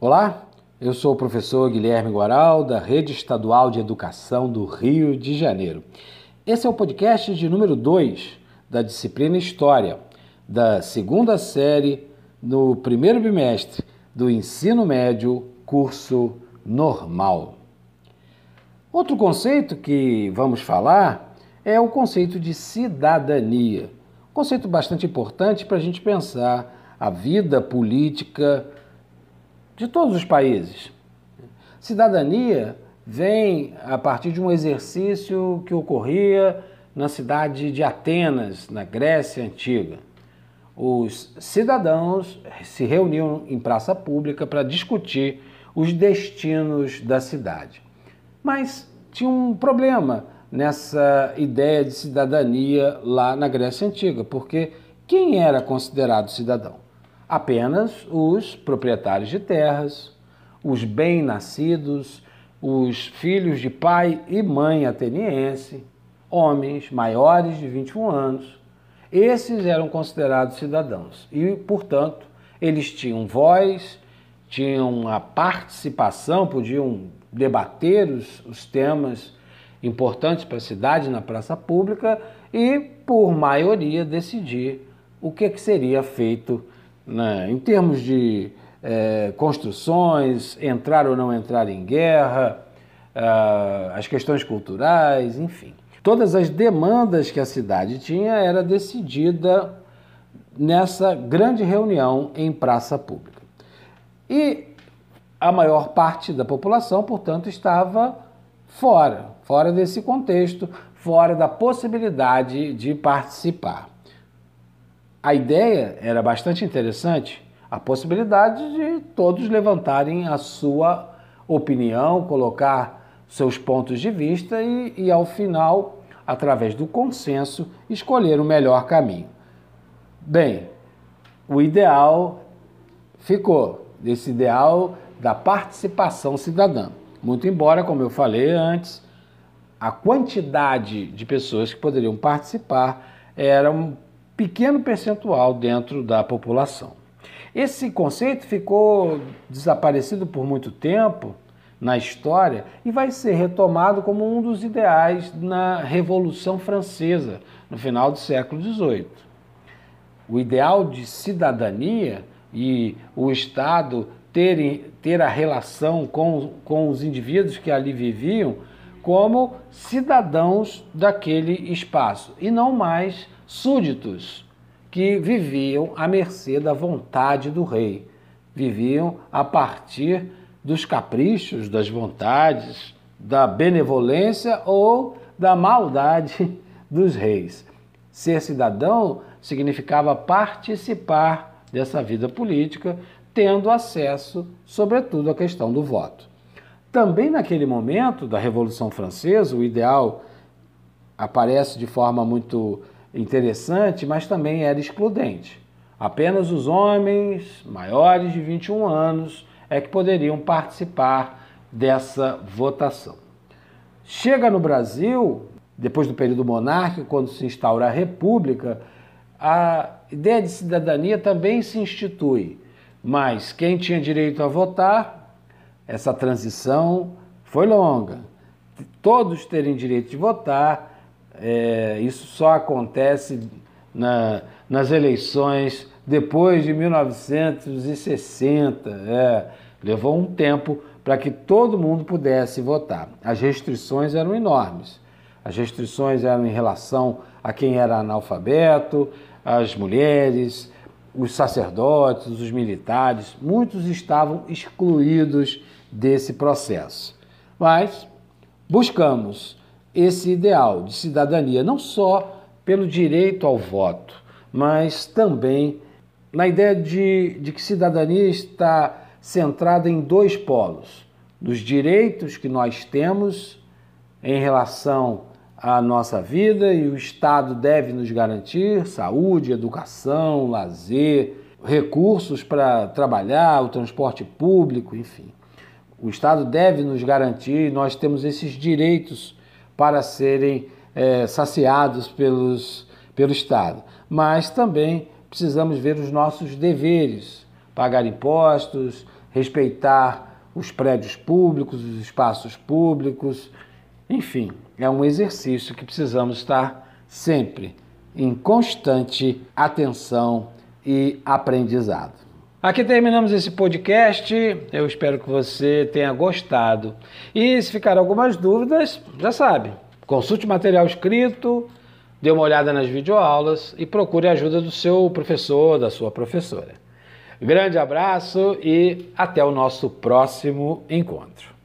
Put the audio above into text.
Olá, eu sou o professor Guilherme Guaral, da Rede Estadual de Educação do Rio de Janeiro. Esse é o podcast de número 2 da disciplina História, da segunda série no primeiro bimestre do ensino médio, curso normal. Outro conceito que vamos falar é o conceito de cidadania. Conceito bastante importante para a gente pensar a vida política de todos os países. Cidadania vem a partir de um exercício que ocorria na cidade de Atenas, na Grécia Antiga. Os cidadãos se reuniam em praça pública para discutir os destinos da cidade. Mas tinha um problema nessa ideia de cidadania lá na Grécia Antiga, porque quem era considerado cidadão? Apenas os proprietários de terras, os bem-nascidos, os filhos de pai e mãe ateniense, homens maiores de 21 anos. Esses eram considerados cidadãos e, portanto, eles tinham voz, tinham a participação, podiam debater os, os temas importantes para a cidade na praça pública e, por maioria, decidir o que, que seria feito né, em termos de é, construções, entrar ou não entrar em guerra, uh, as questões culturais, enfim. Todas as demandas que a cidade tinha era decidida nessa grande reunião em praça pública. E a maior parte da população, portanto, estava fora, fora desse contexto, fora da possibilidade de participar. A ideia era bastante interessante, a possibilidade de todos levantarem a sua opinião, colocar seus pontos de vista e, e ao final, através do consenso, escolher o melhor caminho. Bem, o ideal ficou, esse ideal da participação cidadã. Muito embora, como eu falei antes, a quantidade de pessoas que poderiam participar era pequeno percentual dentro da população. Esse conceito ficou desaparecido por muito tempo na história e vai ser retomado como um dos ideais na Revolução Francesa, no final do século XVIII. O ideal de cidadania e o Estado ter, ter a relação com, com os indivíduos que ali viviam como cidadãos daquele espaço e não mais súditos que viviam à mercê da vontade do rei, viviam a partir dos caprichos, das vontades, da benevolência ou da maldade dos reis. Ser cidadão significava participar dessa vida política, tendo acesso, sobretudo, à questão do voto. Também naquele momento da Revolução Francesa, o ideal aparece de forma muito interessante, mas também era excludente. Apenas os homens maiores de 21 anos é que poderiam participar dessa votação. Chega no Brasil, depois do período monárquico, quando se instaura a República, a ideia de cidadania também se institui, mas quem tinha direito a votar, essa transição foi longa. Todos terem direito de votar, é, isso só acontece na, nas eleições depois de 1960. É, levou um tempo para que todo mundo pudesse votar. As restrições eram enormes. As restrições eram em relação a quem era analfabeto, as mulheres, os sacerdotes, os militares, muitos estavam excluídos desse processo. Mas buscamos esse ideal de cidadania, não só pelo direito ao voto, mas também na ideia de, de que cidadania está centrada em dois polos: dos direitos que nós temos em relação à nossa vida e o Estado deve nos garantir saúde, educação, lazer, recursos para trabalhar, o transporte público, enfim. O Estado deve nos garantir, nós temos esses direitos para serem é, saciados pelos, pelo Estado. Mas também precisamos ver os nossos deveres, pagar impostos, respeitar os prédios públicos, os espaços públicos, enfim, é um exercício que precisamos estar sempre em constante atenção e aprendizado. Aqui terminamos esse podcast. Eu espero que você tenha gostado. E se ficar algumas dúvidas, já sabe, consulte o material escrito, dê uma olhada nas videoaulas e procure a ajuda do seu professor, da sua professora. Grande abraço e até o nosso próximo encontro.